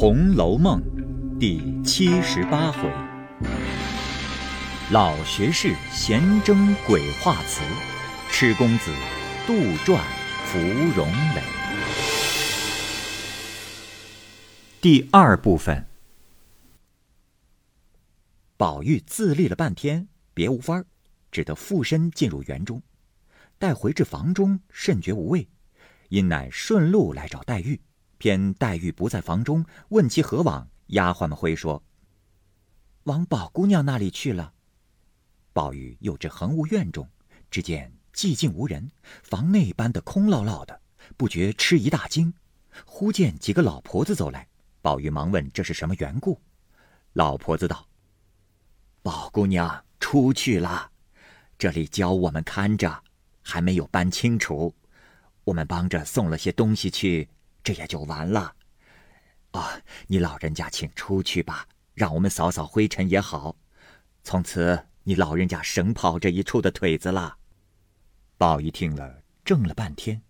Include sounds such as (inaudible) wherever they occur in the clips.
红楼梦》第七十八回：老学士闲争鬼画词，痴公子杜撰芙蓉蕾。第二部分。宝玉自立了半天，别无法儿，只得附身进入园中。待回至房中，甚觉无味，因乃顺路来找黛玉。偏黛玉不在房中，问其何往，丫鬟们回说：“往宝姑娘那里去了。”宝玉又至恒芜院中，只见寂静无人，房内搬得空落落的，不觉吃一大惊。忽见几个老婆子走来，宝玉忙问这是什么缘故。老婆子道：“宝姑娘出去了，这里教我们看着，还没有搬清楚，我们帮着送了些东西去。”这也就完了，啊！你老人家请出去吧，让我们扫扫灰尘也好。从此你老人家省跑这一处的腿子了。宝玉听了，怔了半天，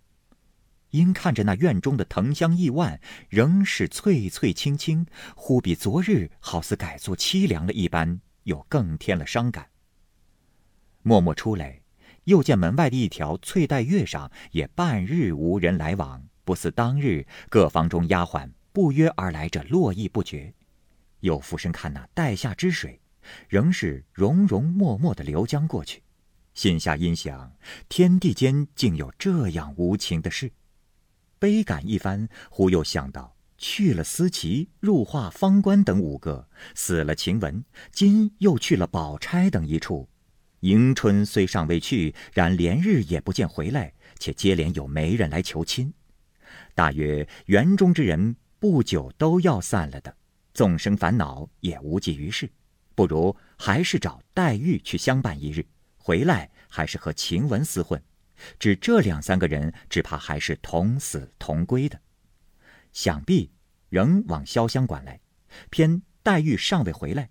因看着那院中的藤香意万，仍是翠翠青青，忽比昨日好似改作凄凉了一般，又更添了伤感。默默出来，又见门外的一条翠带月上，也半日无人来往。不似当日各房中丫鬟不约而来者络绎不绝，又俯身看那带下之水，仍是融融脉脉的流将过去，心下阴想：天地间竟有这样无情的事。悲感一番，忽又想到去了思琪、入画方官等五个，死了晴雯，今又去了宝钗等一处。迎春虽尚未去，然连日也不见回来，且接连有媒人来求亲。大约园中之人不久都要散了的，纵生烦恼也无济于事，不如还是找黛玉去相伴一日，回来还是和晴雯厮混。只这两三个人，只怕还是同死同归的。想必仍往潇湘馆来，偏黛玉尚未回来，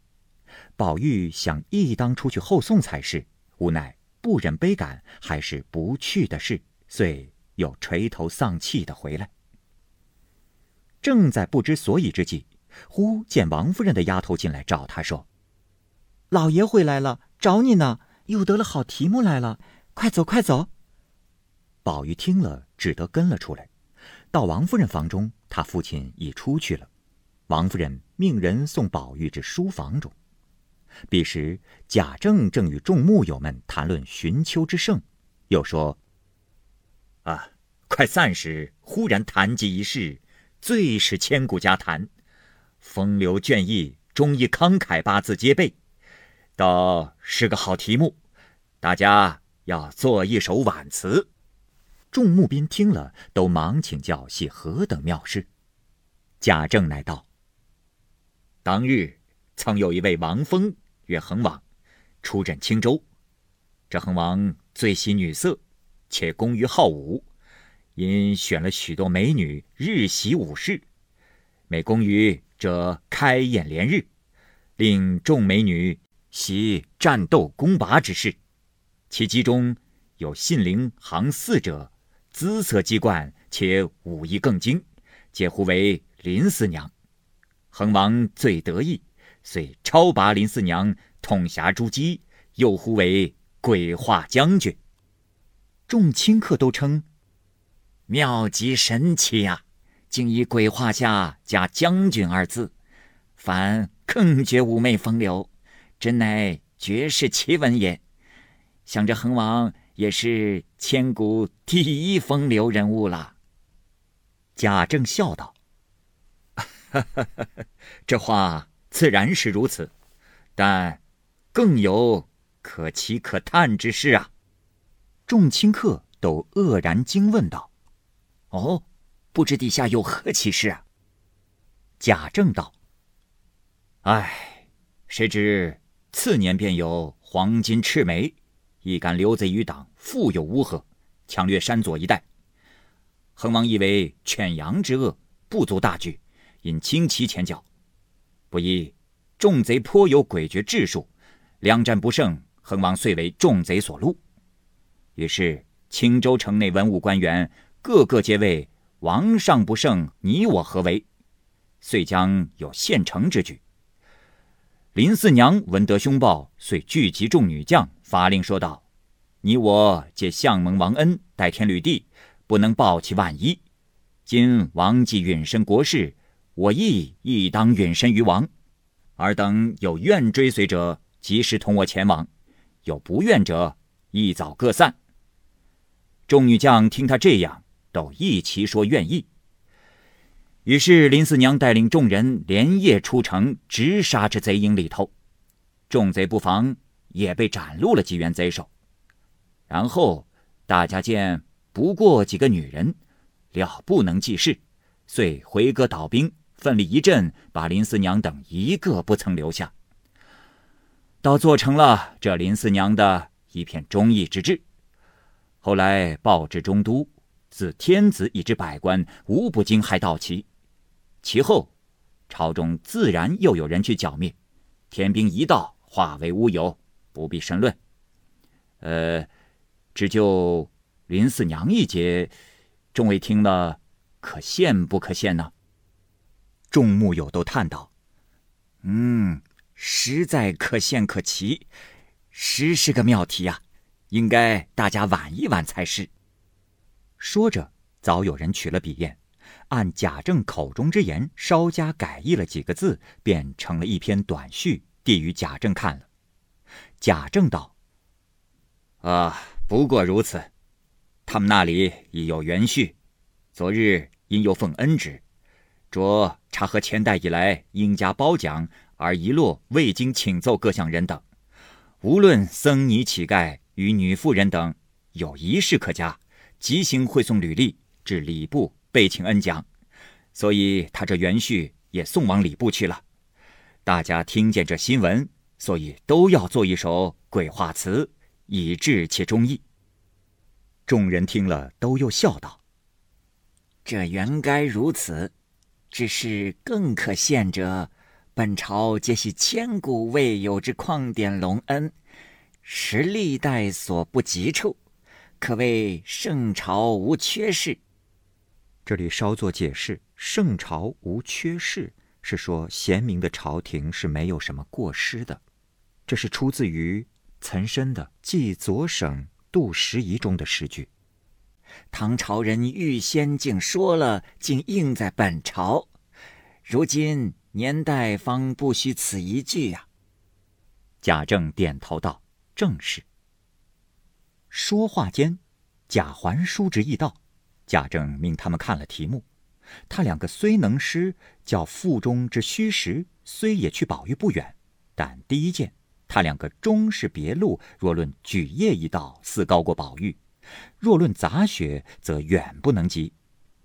宝玉想亦当出去后送才是，无奈不忍悲感，还是不去的事，遂。又垂头丧气的回来。正在不知所以之际，忽见王夫人的丫头进来找他说：“老爷回来了，找你呢，又得了好题目来了，快走快走。”宝玉听了，只得跟了出来。到王夫人房中，他父亲已出去了。王夫人命人送宝玉至书房中。彼时贾政正与众木友们谈论寻秋之盛，又说。啊！快散时，忽然谈及一事，最是千古佳谈。风流倦意，忠义慷慨八字皆备，倒是个好题目。大家要做一首挽词。众木宾听了，都忙请教系何等妙事。贾政乃道：当日曾有一位王峰，曰恒王，出镇青州。这恒王最喜女色。且工于好武，因选了许多美女，日习武事。每工于者开宴连日，令众美女习战斗攻拔之事。其其中有信陵行四者，姿色机冠，且武艺更精，皆呼为林四娘。恒王最得意，遂超拔林四娘，统辖诸姬，又呼为鬼画将军。众亲客都称妙极神奇呀，竟以鬼画下加将军二字，反更觉妩媚风流，真乃绝世奇闻也。想着恒王也是千古第一风流人物了。贾政笑道：“ (laughs) 这话自然是如此，但更有可奇可叹之事啊。”众亲客都愕然惊问道：“哦，不知底下有何奇事啊？”贾政道：“唉，谁知次年便有黄金赤眉，一干刘贼余党，富有乌合，抢掠山左一带。恒王以为犬羊之恶不足大惧，因轻骑前脚，不意众贼颇有诡谲智术，两战不胜，恒王遂为众贼所戮。”于是青州城内文武官员个个皆谓王上不胜，你我何为？遂将有献城之举。林四娘闻得凶报，遂聚集众女将，发令说道：“你我皆相蒙王恩，代天履地，不能报其万一。今王既允身国事，我亦亦当允身于王。尔等有愿追随者，及时同我前往；有不愿者，一早各散。”众女将听他这样，都一齐说愿意。于是林四娘带领众人连夜出城，直杀至贼营里头。众贼不防，也被斩戮了几员贼首。然后大家见不过几个女人，料不能济事，遂回戈倒兵，奋力一阵，把林四娘等一个不曾留下。倒做成了这林四娘的一片忠义之志。后来报至中都，自天子以至百官，无不惊骇道奇。其后，朝中自然又有人去剿灭，天兵一到，化为乌有，不必深论。呃，只就林四娘一节，众位听了，可羡不可羡呢？众木友都叹道：“嗯，实在可羡可奇，实是个妙题呀。”应该大家玩一玩才是。说着，早有人取了笔砚，按贾政口中之言，稍加改译了几个字，便成了一篇短序，递与贾政看了。贾政道：“啊，不过如此。他们那里已有原序。昨日因又奉恩旨，着查核前代以来应家褒奖而遗落未经请奏各项人等，无论僧尼乞丐。”与女妇人等有一事可加，即行会送履历至礼部备请恩奖，所以他这原序也送往礼部去了。大家听见这新闻，所以都要做一首鬼话词，以致其忠义。众人听了，都又笑道：“这原该如此，只是更可羡者，本朝皆系千古未有之旷典隆恩。”实历代所不及处，可谓圣朝无缺事。这里稍作解释：“圣朝无缺事”是说贤明的朝廷是没有什么过失的。这是出自于岑参的《记左省杜十遗》中的诗句。唐朝人预先竟说了，竟应在本朝。如今年代方不虚此一句呀。贾政点头道。正是。说话间，贾环书之意到，贾政命他们看了题目。他两个虽能诗，较腹中之虚实，虽也去宝玉不远，但第一件，他两个终是别路。若论举业一道，似高过宝玉；若论杂学，则远不能及。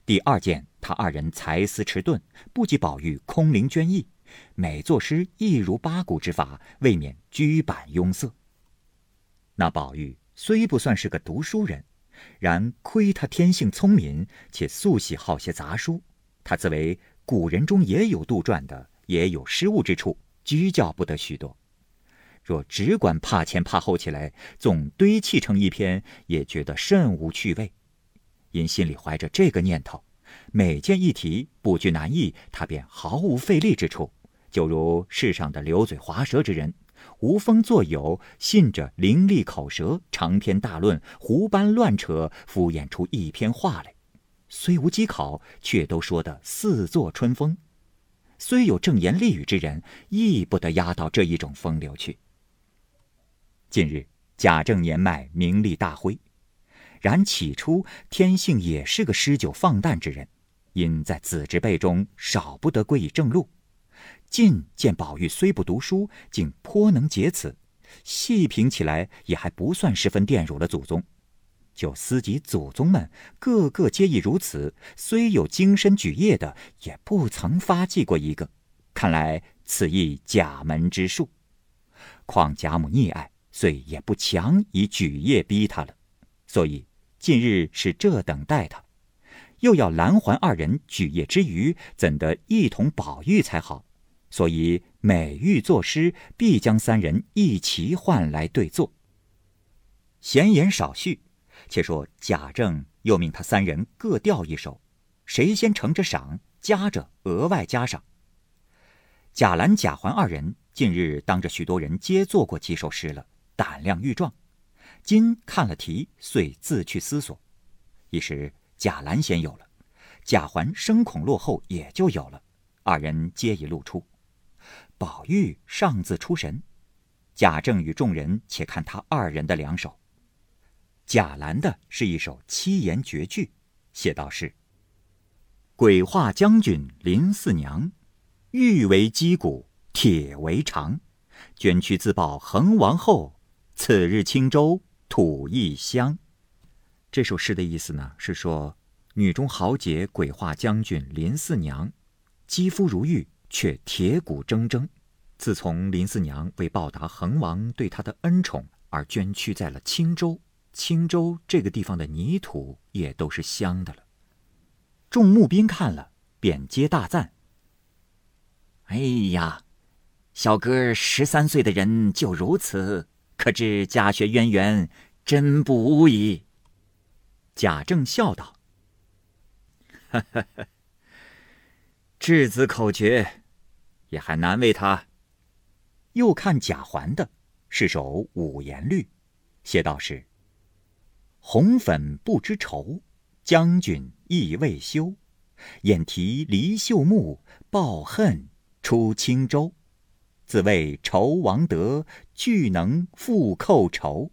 第二件，他二人才思迟钝，不及宝玉空灵娟逸，每作诗亦如八股之法，未免居板庸塞。那宝玉虽不算是个读书人，然亏他天性聪明，且素喜好些杂书。他自为古人中也有杜撰的，也有失误之处，居教不得许多。若只管怕前怕后起来，总堆砌成一篇，也觉得甚无趣味。因心里怀着这个念头，每见一题不拘难易，他便毫无费力之处，就如世上的流嘴滑舌之人。无风作友，信着伶俐口舌，长篇大论，胡搬乱扯，敷衍出一篇话来。虽无机考，却都说得似作春风。虽有正言厉语之人，亦不得压到这一种风流去。近日贾政年迈，名利大灰，然起初天性也是个诗酒放诞之人，因在子侄辈中少不得归以正路。近见宝玉虽不读书，竟颇能解此，细评起来也还不算十分玷辱了祖宗。就思及祖宗们个个皆亦如此，虽有精深举业的，也不曾发迹过一个。看来此亦贾门之术。况贾母溺爱，遂也不强以举业逼他了。所以近日是这等待他，又要蓝环二人举业之余，怎得一同宝玉才好？所以每欲作诗，必将三人一齐唤来对坐。闲言少叙，且说贾政又命他三人各调一首，谁先呈着赏，加着额外加赏。贾兰、贾环二人近日当着许多人皆做过几首诗了，胆量愈壮。今看了题，遂自去思索。一时贾兰先有了，贾环生恐落后，也就有了。二人皆已露出。宝玉尚自出神。贾政与众人且看他二人的两首。贾兰的是一首七言绝句，写道是：“鬼画将军林四娘，玉为击鼓，铁为长。捐躯自报恒王后，此日青州土亦香。”这首诗的意思呢，是说女中豪杰鬼画将军林四娘，肌肤如玉，却铁骨铮铮。自从林四娘为报答恒王对她的恩宠而捐躯在了青州，青州这个地方的泥土也都是香的了。众募兵看了，便皆大赞：“哎呀，小哥十三岁的人就如此，可知家学渊源，真不无矣。”贾政笑道：“ (laughs) 稚子口诀，也还难为他。”又看贾环的，是首五言律，写道是：“红粉不知愁，将军意未休。眼提离秀木，抱恨出青州。自谓仇王德，俱能复寇仇。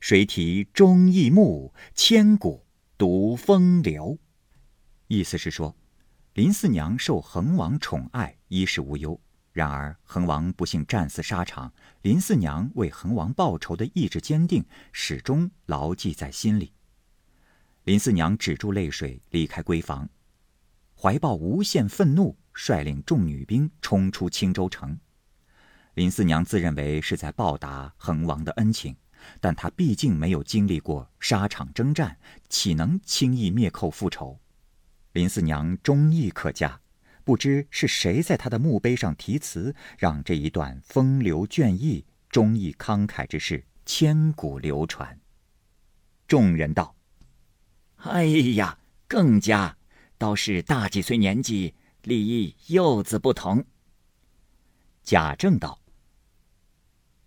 谁提忠义木，千古独风流。”意思是说，林四娘受恒王宠爱，衣食无忧。然而，恒王不幸战死沙场，林四娘为恒王报仇的意志坚定，始终牢记在心里。林四娘止住泪水，离开闺房，怀抱无限愤怒，率领众女兵冲出青州城。林四娘自认为是在报答恒王的恩情，但她毕竟没有经历过沙场征战，岂能轻易灭寇复仇？林四娘忠义可嘉。不知是谁在她的墓碑上题词，让这一段风流隽逸、忠义慷慨之事千古流传。众人道：“哎呀，更加，倒是大几岁年纪，立意幼子不同。”贾政道：“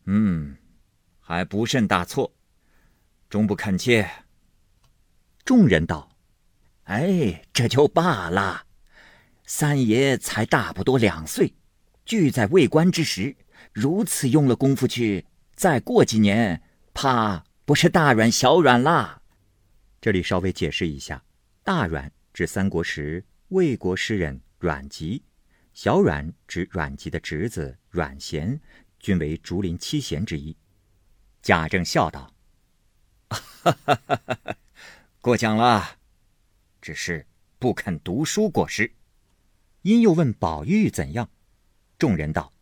嗯，还不甚大错，终不肯切。”众人道：“哎，这就罢了。”三爷才大不多两岁，聚在未官之时，如此用了功夫去，再过几年，怕不是大阮小阮啦。这里稍微解释一下，大阮指三国时魏国诗人阮籍，小阮指阮籍的侄子阮咸，均为竹林七贤之一。贾政笑道：“ (laughs) 哈哈哈哈，过奖了，只是不肯读书过失。”因又问宝玉怎样，众人道：“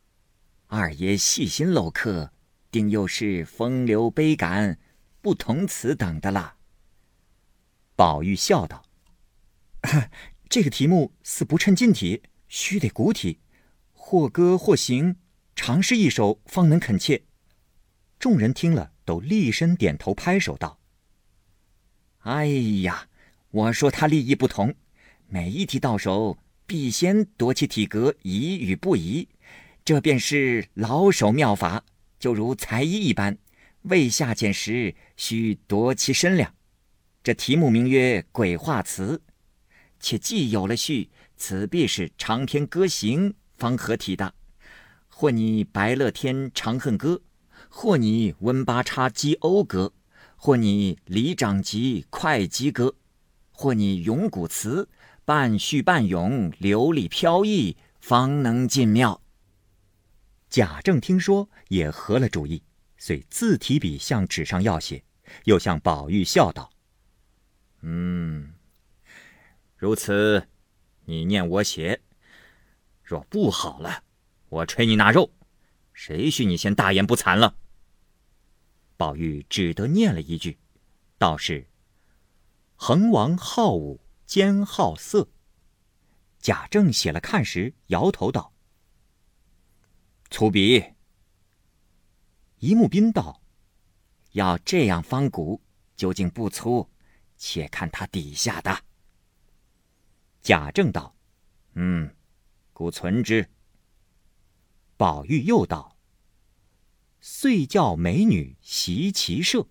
二爷细心镂刻，定又是风流悲感，不同此等的啦。”宝玉笑道：“ (laughs) 这个题目似不称近体，须得古体，或歌或行，长诗一首方能恳切。”众人听了，都厉声点头拍手道：“哎呀，我说他立意不同，每一题到手。”必先夺其体格宜与不宜，这便是老手妙法，就如裁衣一般。未下简时，须夺其身量。这题目名曰《鬼画词》，且既有了序，此必是长篇歌行方合体的。或你白乐天长恨歌，或你温八叉击讴歌，或你李长吉快击歌，或你咏古词。半叙半咏，流里飘逸，方能进庙。贾政听说，也合了主意，遂自提笔向纸上要写，又向宝玉笑道：“嗯，如此，你念我写。若不好了，我捶你拿肉。谁许你先大言不惭了？”宝玉只得念了一句，道是：“恒王好武。”兼好色。贾政写了看时，摇头道：“粗鄙。”一木斌道：“要这样方古，究竟不粗，且看他底下的。”贾政道：“嗯，故存之。”宝玉又道：“遂教美女习骑射。”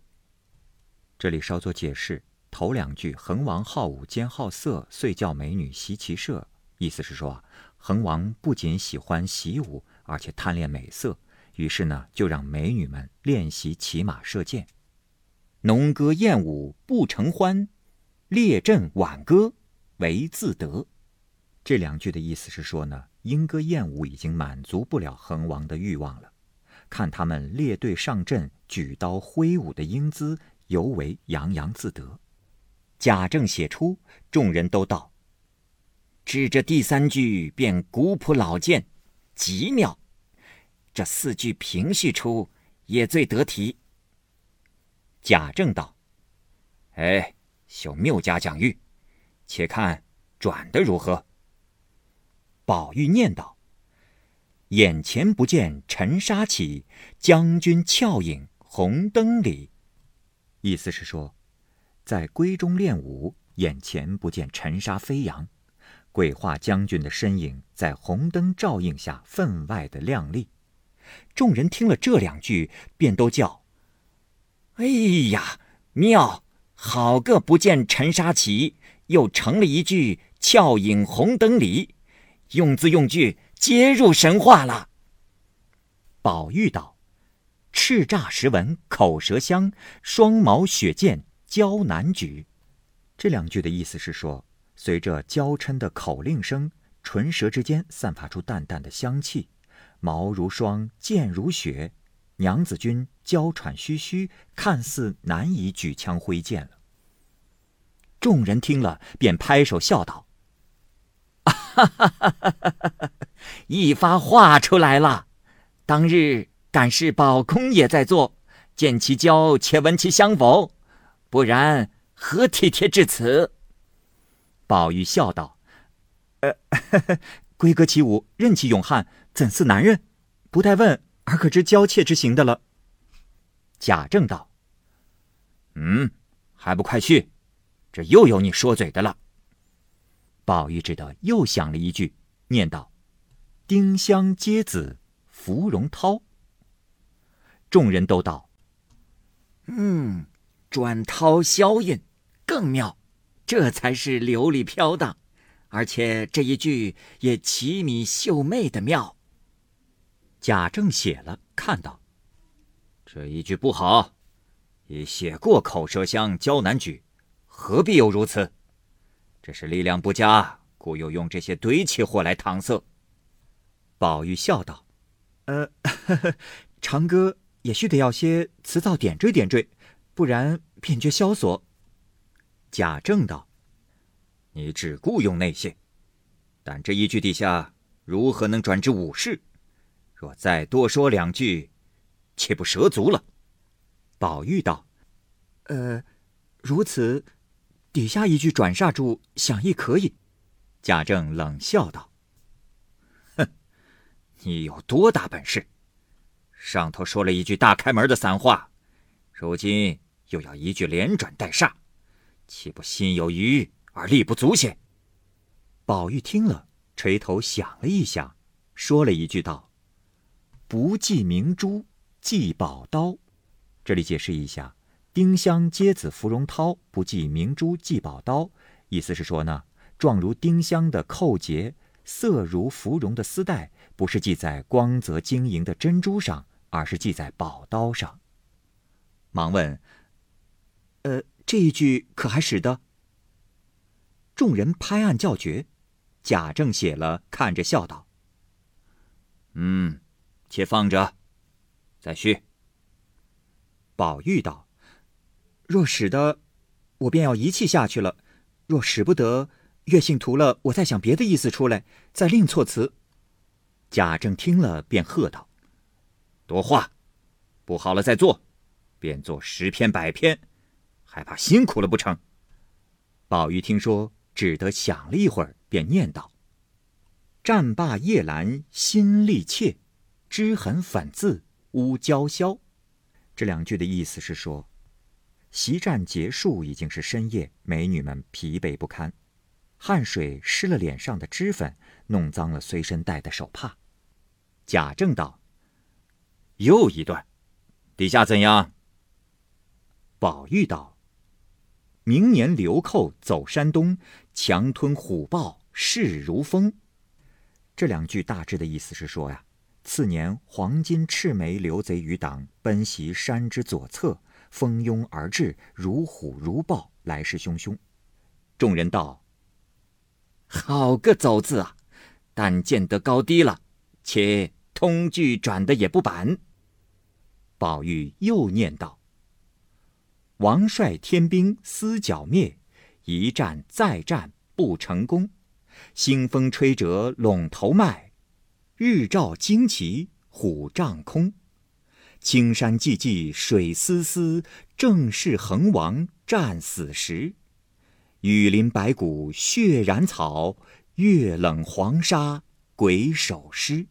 这里稍作解释，头两句“恒王好武兼好色，遂教美女习骑射”，意思是说啊，恒王不仅喜欢习武，而且贪恋美色，于是呢，就让美女们练习骑马射箭。农歌燕舞不成欢，列阵挽歌为自得。这两句的意思是说呢，莺歌燕舞已经满足不了恒王的欲望了。看他们列队上阵，举刀挥舞的英姿，尤为洋洋自得。贾政写出，众人都道：“至这第三句便古朴老健，极妙。这四句平叙出，也最得体。”贾政道：“哎，秀谬家讲谕，且看转的如何。”宝玉念道：“眼前不见尘沙起，将军俏影红灯里。”意思是说，在闺中练武，眼前不见尘沙飞扬，鬼画将军的身影在红灯照映下分外的亮丽。众人听了这两句，便都叫。哎呀，妙！好个不见尘沙起，又成了一句俏影红灯里，用字用句皆入神话了。宝玉道：“叱咤时闻口舌香，双毛雪剑娇难举。”这两句的意思是说，随着娇嗔的口令声，唇舌之间散发出淡淡的香气，毛如霜，剑如雪。娘子军娇喘吁吁，看似难以举枪挥剑了。众人听了，便拍手笑道：“哈哈哈哈哈！一发画出来了。当日敢是宝公也在做，见其娇，且闻其香否？不然何体贴至此？”宝玉笑道：“呃，呵呵闺阁起舞，任其勇悍，怎似男人？不待问。”而可知娇怯之行的了。贾政道：“嗯，还不快去！这又有你说嘴的了。”宝玉只得又想了一句，念道：“丁香接子芙蓉涛。”众人都道：“嗯，转涛消印更妙，这才是流里飘荡，而且这一句也奇米秀媚的妙。”贾政写了，看到这一句不好，已写过口舌香，娇难举，何必又如此？这是力量不佳，故又用这些堆砌货来搪塞。宝玉笑道：“呃，呵 (laughs) 呵长歌也须得要些词藻点缀点缀，不然便觉萧索。”贾政道：“你只顾用那些，但这一句底下如何能转至武士？”若再多说两句，岂不蛇足了？宝玉道：“呃，如此，底下一句转煞住，想亦可以。”贾政冷笑道：“哼，你有多大本事？上头说了一句大开门的散话，如今又要一句连转带煞，岂不心有余而力不足些？”宝玉听了，垂头想了一想，说了一句道。不计明珠，计宝刀。这里解释一下：“丁香接子芙蓉涛，不计明珠计宝刀。”意思是说呢，状如丁香的扣结，色如芙蓉的丝带，不是系在光泽晶莹的珍珠上，而是系在宝刀上。忙问：“呃，这一句可还使得？”众人拍案叫绝。贾政写了，看着笑道：“嗯。”且放着，再续。宝玉道：“若使得，我便要一气下去了；若使不得，月信图了，我再想别的意思出来，再另措辞。”贾政听了，便喝道：“多话，不好了再做，便做十篇百篇，还怕辛苦了不成？”宝玉听说，只得想了一会儿，便念道：“战罢夜阑心力怯。”脂痕粉渍污娇绡，这两句的意思是说，席战结束已经是深夜，美女们疲惫不堪。汗水湿了脸上的脂粉，弄脏了随身带的手帕。贾政道：“又一段，底下怎样？”宝玉道：“明年流寇走山东，强吞虎豹，势如风。”这两句大致的意思是说呀，次年黄金赤眉流贼余党奔袭山之左侧，蜂拥而至，如虎如豹，来势汹汹。众人道：“好个走字啊！但见得高低了，且通句转的也不板。”宝玉又念道：“王率天兵思剿灭，一战再战不成功。腥风吹折陇头麦，日照旌旗虎帐空。青山寂寂水丝丝，正是横王战死时。”雨淋白骨血染草，月冷黄沙鬼手尸。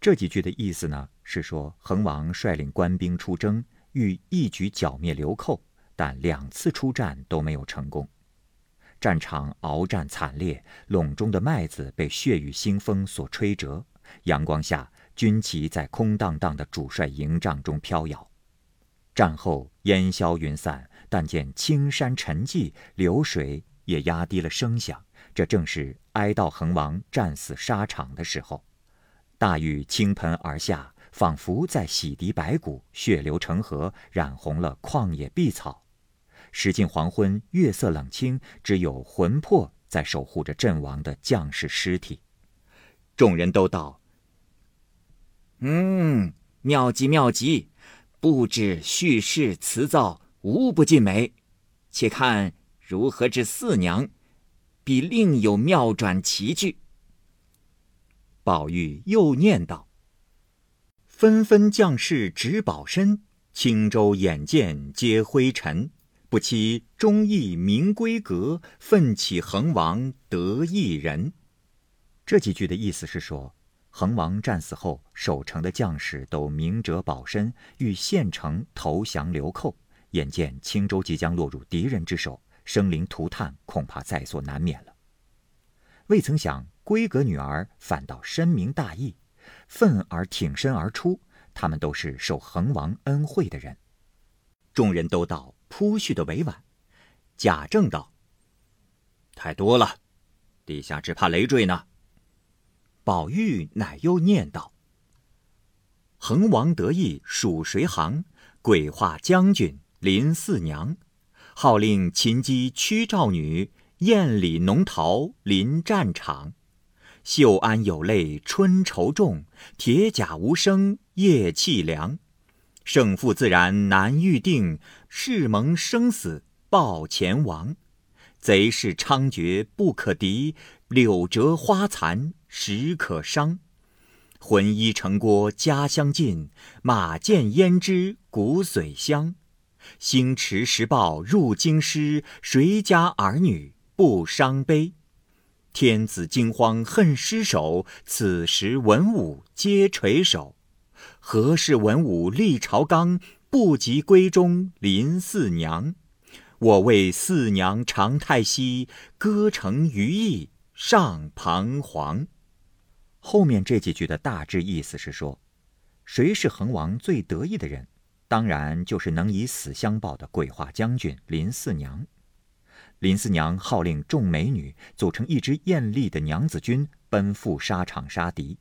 这几句的意思呢，是说恒王率领官兵出征，欲一举剿灭流寇，但两次出战都没有成功。战场鏖战惨烈，陇中的麦子被血雨腥风所吹折，阳光下，军旗在空荡荡的主帅营帐中飘摇。战后烟消云散。但见青山沉寂，流水也压低了声响。这正是哀悼恒王战死沙场的时候。大雨倾盆而下，仿佛在洗涤白骨，血流成河，染红了旷野碧草。时近黄昏，月色冷清，只有魂魄在守护着阵亡的将士尸体。众人都道：“嗯，妙极妙极，布置叙事词藻。”无不尽美，且看如何治四娘，必另有妙转奇句。宝玉又念道：“纷纷将士执宝身，轻舟眼见皆灰尘。不期忠义明规格，奋起横王得一人。”这几句的意思是说，横王战死后，守城的将士都明哲保身，欲献城投降流寇。眼见青州即将落入敌人之手，生灵涂炭恐怕在所难免了。未曾想闺阁女儿反倒深明大义，愤而挺身而出。他们都是受恒王恩惠的人。众人都道铺叙的委婉。贾政道：“太多了，陛下只怕累赘呢。”宝玉乃又念道：“恒王得意属谁行？鬼画将军。”林四娘，号令秦姬屈赵女，宴里农桃临战场。绣鞍有泪春愁重，铁甲无声夜凄凉。胜负自然难预定，誓盟生死报前王。贼势猖獗不可敌，柳折花残时可伤。浑衣城郭家乡近，马见胭脂骨髓香。星驰时报入京师，谁家儿女不伤悲？天子惊慌恨失守，此时文武皆垂首。何事文武立朝纲，不及闺中林四娘？我为四娘长叹息，歌成余意尚彷徨。后面这几句的大致意思是说，谁是恒王最得意的人？当然就是能以死相报的鬼话将军林四娘。林四娘号令众美女组成一支艳丽的娘子军，奔赴沙场杀敌。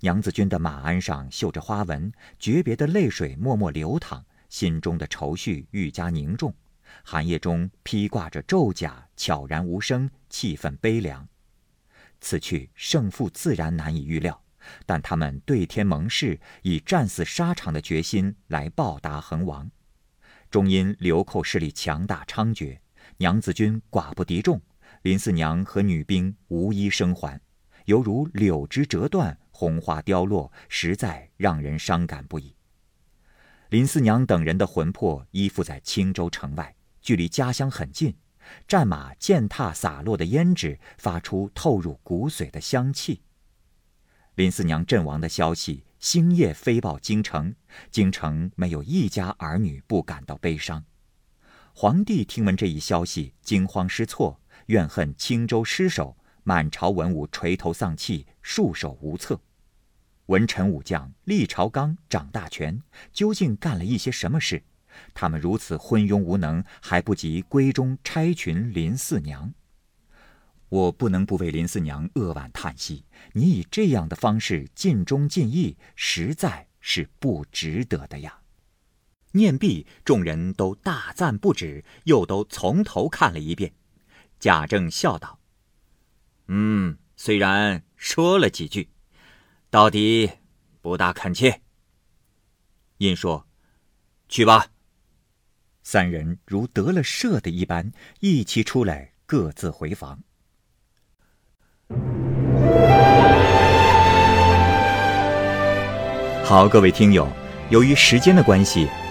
娘子军的马鞍上绣着花纹，诀别的泪水默默流淌，心中的愁绪愈加凝重。寒夜中披挂着胄甲，悄然无声，气氛悲凉。此去胜负自然难以预料。但他们对天盟誓，以战死沙场的决心来报答恒王。终因流寇势力强大猖獗，娘子军寡不敌众，林四娘和女兵无一生还，犹如柳枝折断，红花凋落，实在让人伤感不已。林四娘等人的魂魄依附在青州城外，距离家乡很近，战马践踏洒落的胭脂，发出透入骨髓的香气。林四娘阵亡的消息星夜飞报京城，京城没有一家儿女不感到悲伤。皇帝听闻这一消息，惊慌失措，怨恨青州失守，满朝文武垂头丧气，束手无策。文臣武将历朝纲掌大权，究竟干了一些什么事？他们如此昏庸无能，还不及闺中差群林四娘。我不能不为林四娘扼腕叹息。你以这样的方式尽忠尽义，实在是不值得的呀。念毕，众人都大赞不止，又都从头看了一遍。贾政笑道：“嗯，虽然说了几句，到底不大恳切。”因说：“去吧。”三人如得了赦的一般，一齐出来，各自回房。好，各位听友，由于时间的关系，